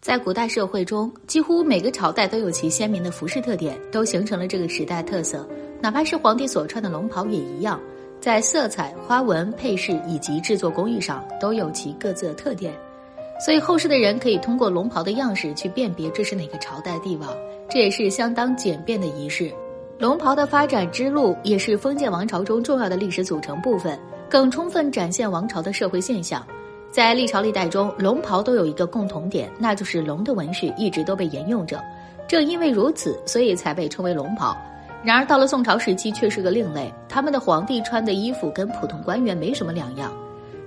在古代社会中，几乎每个朝代都有其鲜明的服饰特点，都形成了这个时代特色。哪怕是皇帝所穿的龙袍也一样，在色彩、花纹、配饰以及制作工艺上都有其各自的特点。所以后世的人可以通过龙袍的样式去辨别这是哪个朝代帝王，这也是相当简便的仪式。龙袍的发展之路也是封建王朝中重要的历史组成部分，更充分展现王朝的社会现象。在历朝历代中，龙袍都有一个共同点，那就是龙的纹饰一直都被沿用着。正因为如此，所以才被称为龙袍。然而到了宋朝时期，却是个另类。他们的皇帝穿的衣服跟普通官员没什么两样。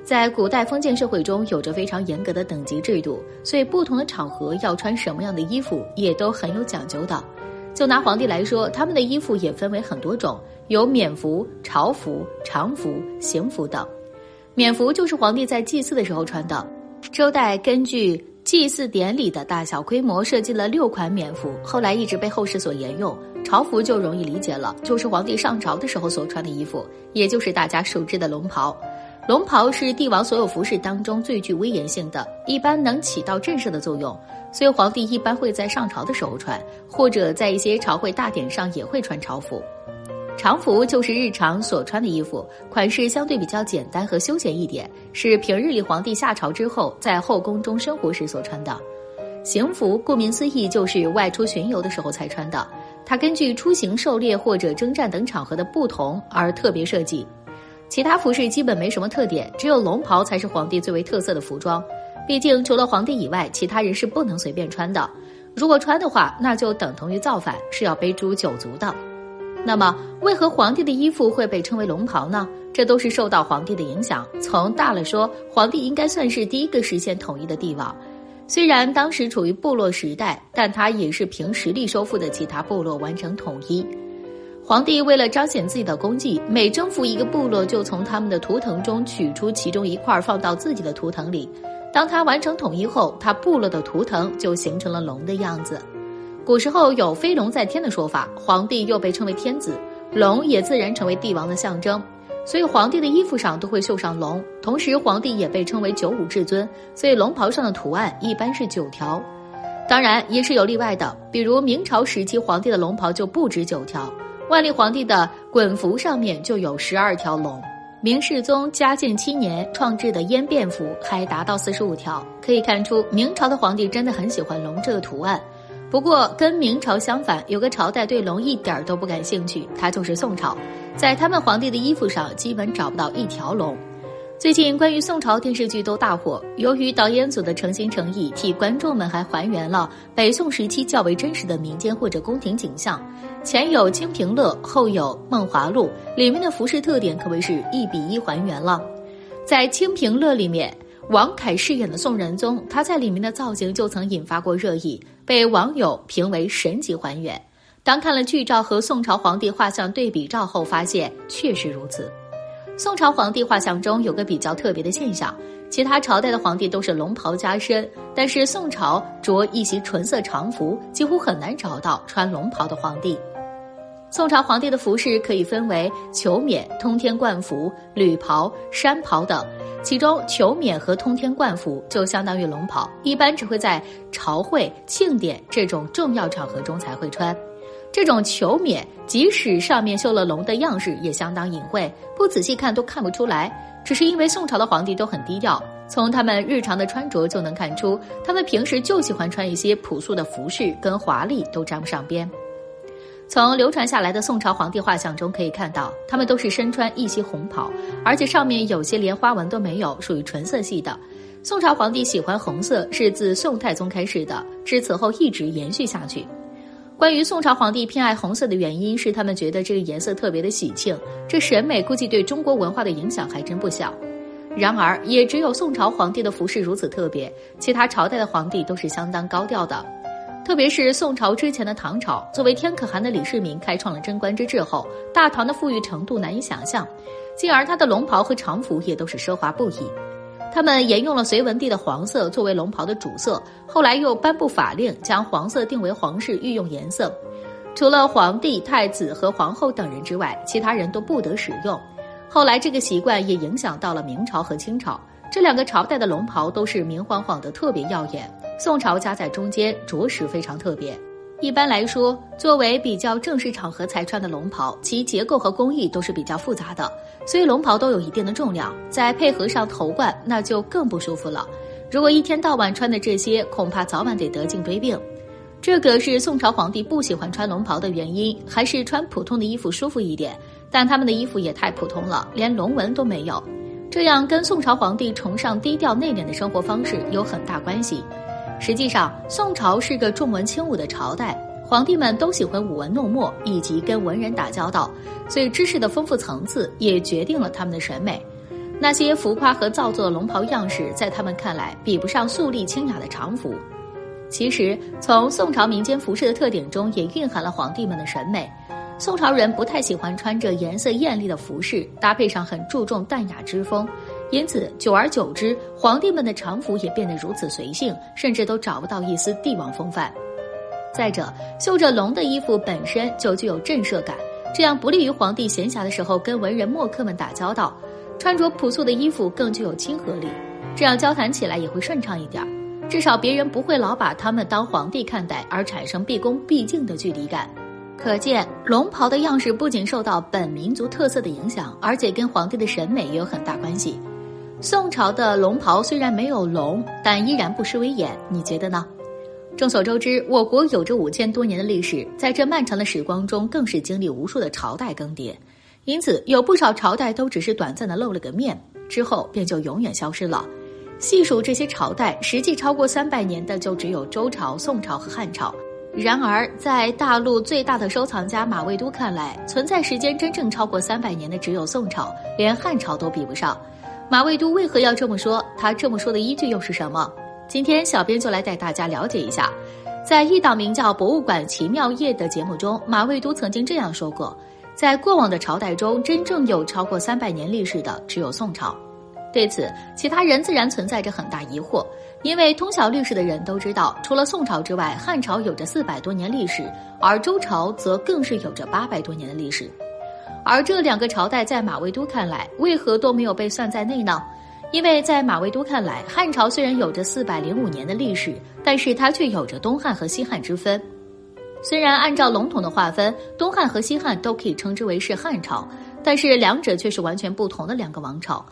在古代封建社会中，有着非常严格的等级制度，所以不同的场合要穿什么样的衣服也都很有讲究的。就拿皇帝来说，他们的衣服也分为很多种，有冕服、朝服、常服、行服等。冕服就是皇帝在祭祀的时候穿的。周代根据祭祀典礼的大小规模设计了六款冕服，后来一直被后世所沿用。朝服就容易理解了，就是皇帝上朝的时候所穿的衣服，也就是大家熟知的龙袍。龙袍是帝王所有服饰当中最具威严性的，一般能起到震慑的作用，所以皇帝一般会在上朝的时候穿，或者在一些朝会大典上也会穿朝服。常服就是日常所穿的衣服，款式相对比较简单和休闲一点，是平日里皇帝下朝之后在后宫中生活时所穿的。行服顾名思义就是外出巡游的时候才穿的，它根据出行、狩猎或者征战等场合的不同而特别设计。其他服饰基本没什么特点，只有龙袍才是皇帝最为特色的服装。毕竟除了皇帝以外，其他人是不能随便穿的。如果穿的话，那就等同于造反，是要背诛九族的。那么，为何皇帝的衣服会被称为龙袍呢？这都是受到皇帝的影响。从大了说，皇帝应该算是第一个实现统一的帝王。虽然当时处于部落时代，但他也是凭实力收复的其他部落完成统一。皇帝为了彰显自己的功绩，每征服一个部落，就从他们的图腾中取出其中一块放到自己的图腾里。当他完成统一后，他部落的图腾就形成了龙的样子。古时候有飞龙在天的说法，皇帝又被称为天子，龙也自然成为帝王的象征，所以皇帝的衣服上都会绣上龙。同时，皇帝也被称为九五至尊，所以龙袍上的图案一般是九条。当然，也是有例外的，比如明朝时期皇帝的龙袍就不止九条，万历皇帝的衮服上面就有十二条龙，明世宗嘉靖七年创制的燕变服还达到四十五条。可以看出，明朝的皇帝真的很喜欢龙这个图案。不过，跟明朝相反，有个朝代对龙一点都不感兴趣，它就是宋朝。在他们皇帝的衣服上，基本找不到一条龙。最近关于宋朝电视剧都大火，由于导演组的诚心诚意，替观众们还还原了北宋时期较为真实的民间或者宫廷景象。前有《清平乐》，后有《梦华录》，里面的服饰特点可谓是一比一还原了。在《清平乐》里面。王凯饰演的宋仁宗，他在里面的造型就曾引发过热议，被网友评为神级还原。当看了剧照和宋朝皇帝画像对比照后，发现确实如此。宋朝皇帝画像中有个比较特别的现象，其他朝代的皇帝都是龙袍加身，但是宋朝着一袭纯色常服，几乎很难找到穿龙袍的皇帝。宋朝皇帝的服饰可以分为裘冕、通天冠服、履袍、山袍等。其中，裘冕和通天冠服就相当于龙袍，一般只会在朝会、庆典这种重要场合中才会穿。这种裘冕即使上面绣了龙的样式，也相当隐晦，不仔细看都看不出来。只是因为宋朝的皇帝都很低调，从他们日常的穿着就能看出，他们平时就喜欢穿一些朴素的服饰，跟华丽都沾不上边。从流传下来的宋朝皇帝画像中可以看到，他们都是身穿一袭红袍，而且上面有些连花纹都没有，属于纯色系的。宋朝皇帝喜欢红色是自宋太宗开始的，至此后一直延续下去。关于宋朝皇帝偏爱红色的原因是他们觉得这个颜色特别的喜庆，这审美估计对中国文化的影响还真不小。然而，也只有宋朝皇帝的服饰如此特别，其他朝代的皇帝都是相当高调的。特别是宋朝之前的唐朝，作为天可汗的李世民开创了贞观之治后，大唐的富裕程度难以想象，进而他的龙袍和常服也都是奢华不已。他们沿用了隋文帝的黄色作为龙袍的主色，后来又颁布法令，将黄色定为皇室御用颜色，除了皇帝、太子和皇后等人之外，其他人都不得使用。后来这个习惯也影响到了明朝和清朝。这两个朝代的龙袍都是明晃晃的，特别耀眼。宋朝夹在中间，着实非常特别。一般来说，作为比较正式场合才穿的龙袍，其结构和工艺都是比较复杂的，所以龙袍都有一定的重量。再配合上头冠，那就更不舒服了。如果一天到晚穿的这些，恐怕早晚得得颈椎病。这个是宋朝皇帝不喜欢穿龙袍的原因，还是穿普通的衣服舒服一点？但他们的衣服也太普通了，连龙纹都没有，这样跟宋朝皇帝崇尚低调内敛的生活方式有很大关系。实际上，宋朝是个重文轻武的朝代，皇帝们都喜欢舞文弄墨，以及跟文人打交道，所以知识的丰富层次也决定了他们的审美。那些浮夸和造作的龙袍样式，在他们看来比不上素丽清雅的常服。其实，从宋朝民间服饰的特点中，也蕴含了皇帝们的审美。宋朝人不太喜欢穿着颜色艳丽的服饰，搭配上很注重淡雅之风。因此，久而久之，皇帝们的常服也变得如此随性，甚至都找不到一丝帝王风范。再者，绣着龙的衣服本身就具有震慑感，这样不利于皇帝闲暇的时候跟文人墨客们打交道。穿着朴素的衣服更具有亲和力，这样交谈起来也会顺畅一点儿。至少别人不会老把他们当皇帝看待，而产生毕恭毕敬的距离感。可见，龙袍的样式不仅受到本民族特色的影响，而且跟皇帝的审美也有很大关系。宋朝的龙袍虽然没有龙，但依然不失威严，你觉得呢？众所周知，我国有着五千多年的历史，在这漫长的时光中，更是经历无数的朝代更迭，因此有不少朝代都只是短暂的露了个面，之后便就永远消失了。细数这些朝代，实际超过三百年的就只有周朝、宋朝和汉朝。然而，在大陆最大的收藏家马未都看来，存在时间真正超过三百年的只有宋朝，连汉朝都比不上。马未都为何要这么说？他这么说的依据又是什么？今天小编就来带大家了解一下。在一档名叫《博物馆奇妙夜》的节目中，马未都曾经这样说过：在过往的朝代中，真正有超过三百年历史的只有宋朝。对此，其他人自然存在着很大疑惑，因为通晓历史的人都知道，除了宋朝之外，汉朝有着四百多年历史，而周朝则更是有着八百多年的历史。而这两个朝代在马未都看来，为何都没有被算在内呢？因为在马未都看来，汉朝虽然有着四百零五年的历史，但是它却有着东汉和西汉之分。虽然按照笼统的划分，东汉和西汉都可以称之为是汉朝，但是两者却是完全不同的两个王朝。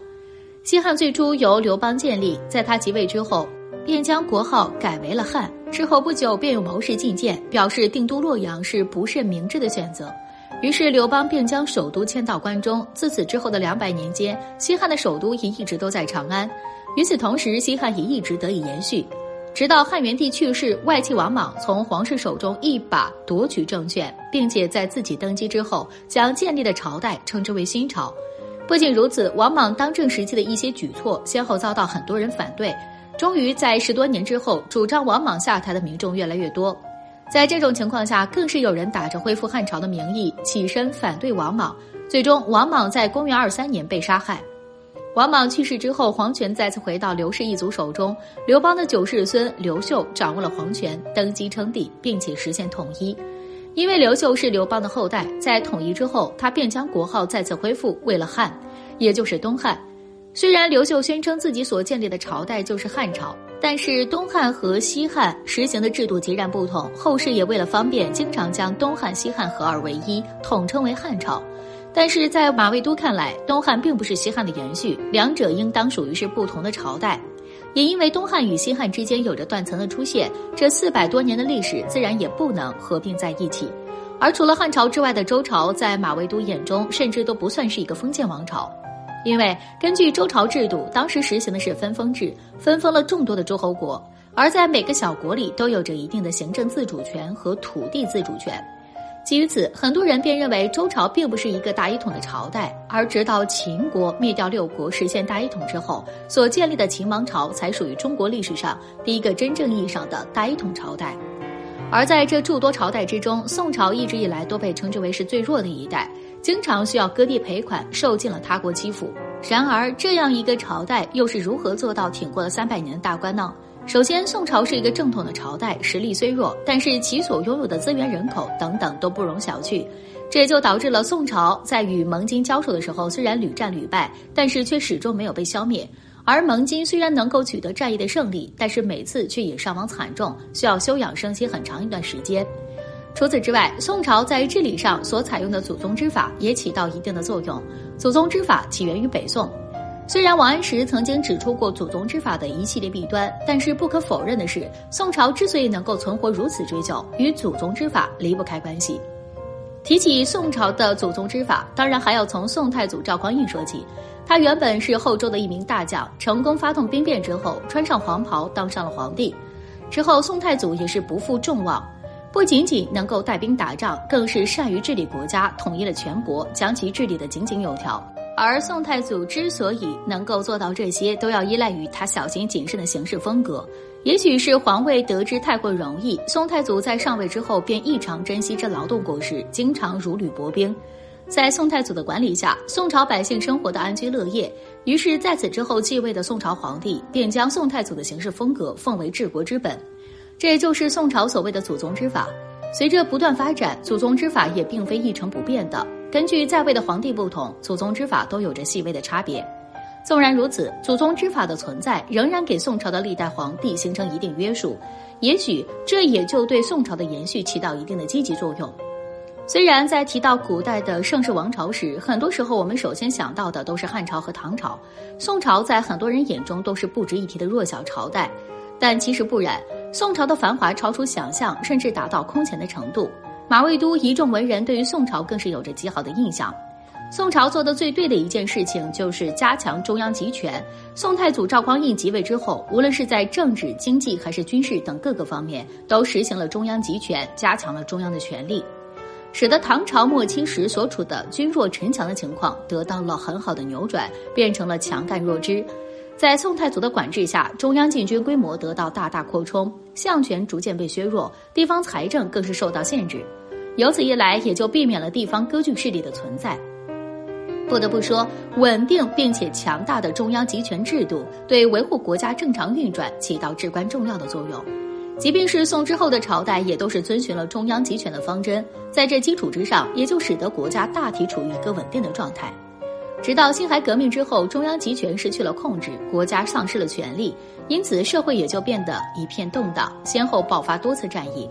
西汉最初由刘邦建立，在他即位之后，便将国号改为了汉。之后不久，便有谋士进谏，表示定都洛阳是不甚明智的选择。于是刘邦便将首都迁到关中。自此之后的两百年间，西汉的首都也一直都在长安。与此同时，西汉也一直得以延续，直到汉元帝去世，外戚王莽从皇室手中一把夺取政权，并且在自己登基之后，将建立的朝代称之为新朝。不仅如此，王莽当政时期的一些举措，先后遭到很多人反对。终于在十多年之后，主张王莽下台的民众越来越多。在这种情况下，更是有人打着恢复汉朝的名义起身反对王莽。最终，王莽在公元二三年被杀害。王莽去世之后，皇权再次回到刘氏一族手中。刘邦的九世孙刘秀掌握了皇权，登基称帝，并且实现统一。因为刘秀是刘邦的后代，在统一之后，他便将国号再次恢复为了汉，也就是东汉。虽然刘秀宣称自己所建立的朝代就是汉朝。但是东汉和西汉实行的制度截然不同，后世也为了方便，经常将东汉、西汉合二为一，统称为汉朝。但是在马未都看来，东汉并不是西汉的延续，两者应当属于是不同的朝代。也因为东汉与西汉之间有着断层的出现，这四百多年的历史自然也不能合并在一起。而除了汉朝之外的周朝，在马未都眼中，甚至都不算是一个封建王朝。因为根据周朝制度，当时实行的是分封制，分封了众多的诸侯国，而在每个小国里都有着一定的行政自主权和土地自主权。基于此，很多人便认为周朝并不是一个大一统的朝代，而直到秦国灭掉六国，实现大一统之后，所建立的秦王朝才属于中国历史上第一个真正意义上的大一统朝代。而在这诸多朝代之中，宋朝一直以来都被称之为是最弱的一代。经常需要割地赔款，受尽了他国欺负。然而，这样一个朝代又是如何做到挺过了三百年的大关呢？首先，宋朝是一个正统的朝代，实力虽弱，但是其所拥有的资源、人口等等都不容小觑。这也就导致了宋朝在与蒙金交手的时候，虽然屡战屡败，但是却始终没有被消灭。而蒙金虽然能够取得战役的胜利，但是每次却也伤亡惨重，需要休养生息很长一段时间。除此之外，宋朝在治理上所采用的祖宗之法也起到一定的作用。祖宗之法起源于北宋，虽然王安石曾经指出过祖宗之法的一系列弊端，但是不可否认的是，宋朝之所以能够存活如此之久，与祖宗之法离不开关系。提起宋朝的祖宗之法，当然还要从宋太祖赵匡胤说起。他原本是后周的一名大将，成功发动兵变之后，穿上黄袍当上了皇帝。之后，宋太祖也是不负众望。不仅仅能够带兵打仗，更是善于治理国家，统一了全国，将其治理得井井有条。而宋太祖之所以能够做到这些，都要依赖于他小心谨慎的行事风格。也许是皇位得之太过容易，宋太祖在上位之后便异常珍惜这劳动果实，经常如履薄冰。在宋太祖的管理下，宋朝百姓生活的安居乐业。于是，在此之后继位的宋朝皇帝便将宋太祖的行事风格奉为治国之本。这就是宋朝所谓的祖宗之法。随着不断发展，祖宗之法也并非一成不变的。根据在位的皇帝不同，祖宗之法都有着细微的差别。纵然如此，祖宗之法的存在仍然给宋朝的历代皇帝形成一定约束。也许这也就对宋朝的延续起到一定的积极作用。虽然在提到古代的盛世王朝时，很多时候我们首先想到的都是汉朝和唐朝，宋朝在很多人眼中都是不值一提的弱小朝代，但其实不然。宋朝的繁华超出想象，甚至达到空前的程度。马未都一众文人对于宋朝更是有着极好的印象。宋朝做的最对的一件事情就是加强中央集权。宋太祖赵匡胤即位之后，无论是在政治、经济还是军事等各个方面，都实行了中央集权，加强了中央的权力，使得唐朝末期时所处的君弱臣强的情况得到了很好的扭转，变成了强干弱支。在宋太祖的管制下，中央禁军规模得到大大扩充，相权逐渐被削弱，地方财政更是受到限制。由此一来，也就避免了地方割据势力的存在。不得不说，稳定并且强大的中央集权制度对维护国家正常运转起到至关重要的作用。即便是宋之后的朝代，也都是遵循了中央集权的方针，在这基础之上，也就使得国家大体处于一个稳定的状态。直到辛亥革命之后，中央集权失去了控制，国家丧失了权力，因此社会也就变得一片动荡，先后爆发多次战役。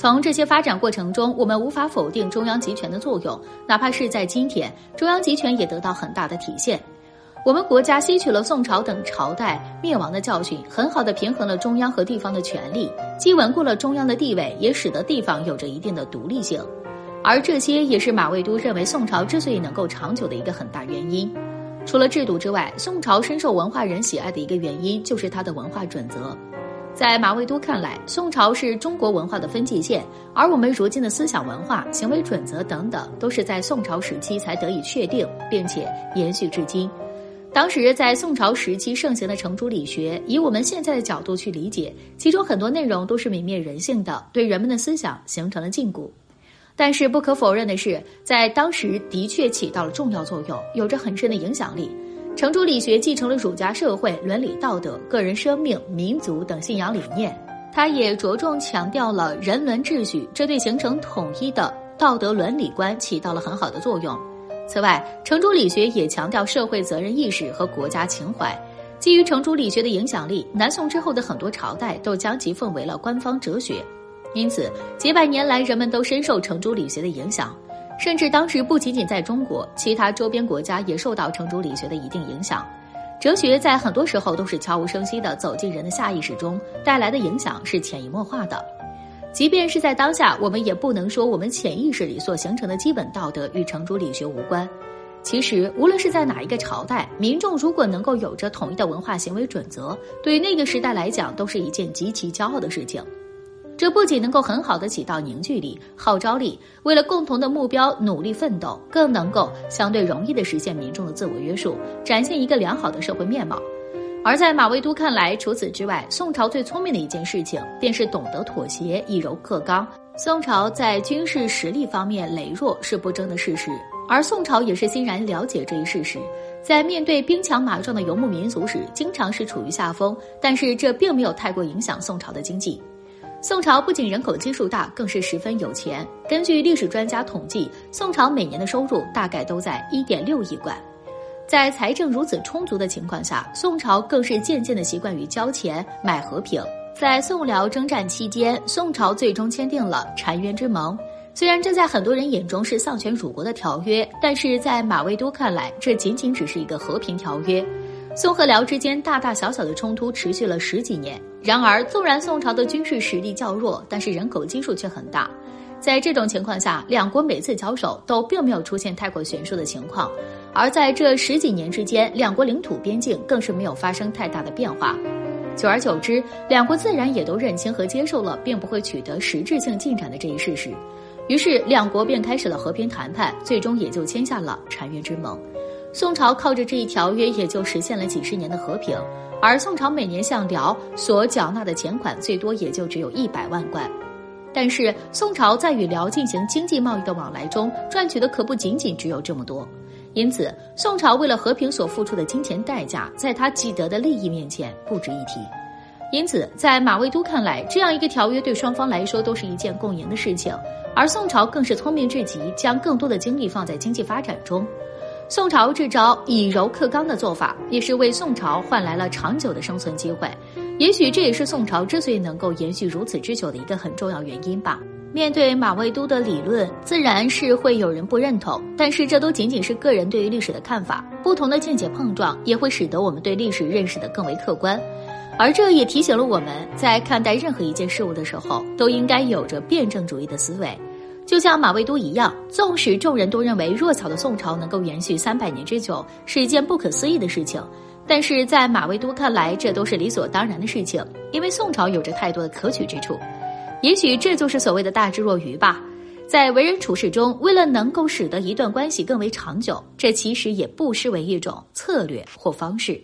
从这些发展过程中，我们无法否定中央集权的作用，哪怕是在今天，中央集权也得到很大的体现。我们国家吸取了宋朝等朝代灭亡的教训，很好的平衡了中央和地方的权力，既稳固了中央的地位，也使得地方有着一定的独立性。而这些也是马未都认为宋朝之所以能够长久的一个很大原因。除了制度之外，宋朝深受文化人喜爱的一个原因就是它的文化准则。在马未都看来，宋朝是中国文化的分界线，而我们如今的思想文化、行为准则等等，都是在宋朝时期才得以确定，并且延续至今。当时在宋朝时期盛行的程朱理学，以我们现在的角度去理解，其中很多内容都是泯灭人性的，对人们的思想形成了禁锢。但是不可否认的是，在当时的确起到了重要作用，有着很深的影响力。程朱理学继承了儒家社会伦理道德、个人生命、民族等信仰理念，它也着重强调了人伦秩序，这对形成统一的道德伦理观起到了很好的作用。此外，程朱理学也强调社会责任意识和国家情怀。基于程朱理学的影响力，南宋之后的很多朝代都将其奉为了官方哲学。因此，几百年来，人们都深受程朱理学的影响，甚至当时不仅仅在中国，其他周边国家也受到程朱理学的一定影响。哲学在很多时候都是悄无声息地走进人的下意识中，带来的影响是潜移默化的。即便是在当下，我们也不能说我们潜意识里所形成的基本道德与程朱理学无关。其实，无论是在哪一个朝代，民众如果能够有着统一的文化行为准则，对那个时代来讲，都是一件极其骄傲的事情。这不仅能够很好的起到凝聚力、号召力，为了共同的目标努力奋斗，更能够相对容易的实现民众的自我约束，展现一个良好的社会面貌。而在马未都看来，除此之外，宋朝最聪明的一件事情，便是懂得妥协，以柔克刚。宋朝在军事实力方面羸弱是不争的事实，而宋朝也是欣然了解这一事实，在面对兵强马壮的游牧民族时，经常是处于下风，但是这并没有太过影响宋朝的经济。宋朝不仅人口基数大，更是十分有钱。根据历史专家统计，宋朝每年的收入大概都在一点六亿贯。在财政如此充足的情况下，宋朝更是渐渐的习惯于交钱买和平。在宋辽征战期间，宋朝最终签订了澶渊之盟。虽然这在很多人眼中是丧权辱国的条约，但是在马未都看来，这仅仅只是一个和平条约。宋和辽之间大大小小的冲突持续了十几年。然而，纵然宋朝的军事实力较弱，但是人口基数却很大。在这种情况下，两国每次交手都并没有出现太过悬殊的情况。而在这十几年之间，两国领土边境更是没有发生太大的变化。久而久之，两国自然也都认清和接受了并不会取得实质性进展的这一事实。于是，两国便开始了和平谈判，最终也就签下了澶渊之盟。宋朝靠着这一条约，也就实现了几十年的和平。而宋朝每年向辽所缴纳的钱款最多也就只有一百万贯，但是宋朝在与辽进行经济贸易的往来中赚取的可不仅仅只有这么多，因此宋朝为了和平所付出的金钱代价，在他既得的利益面前不值一提。因此，在马未都看来，这样一个条约对双方来说都是一件共赢的事情，而宋朝更是聪明至极，将更多的精力放在经济发展中。宋朝这招以柔克刚的做法，也是为宋朝换来了长久的生存机会。也许这也是宋朝之所以能够延续如此之久的一个很重要原因吧。面对马未都的理论，自然是会有人不认同，但是这都仅仅是个人对于历史的看法。不同的见解碰撞，也会使得我们对历史认识的更为客观。而这也提醒了我们在看待任何一件事物的时候，都应该有着辩证主义的思维。就像马未都一样，纵使众人都认为弱小的宋朝能够延续三百年之久是一件不可思议的事情，但是在马未都看来，这都是理所当然的事情，因为宋朝有着太多的可取之处。也许这就是所谓的大智若愚吧。在为人处事中，为了能够使得一段关系更为长久，这其实也不失为一种策略或方式。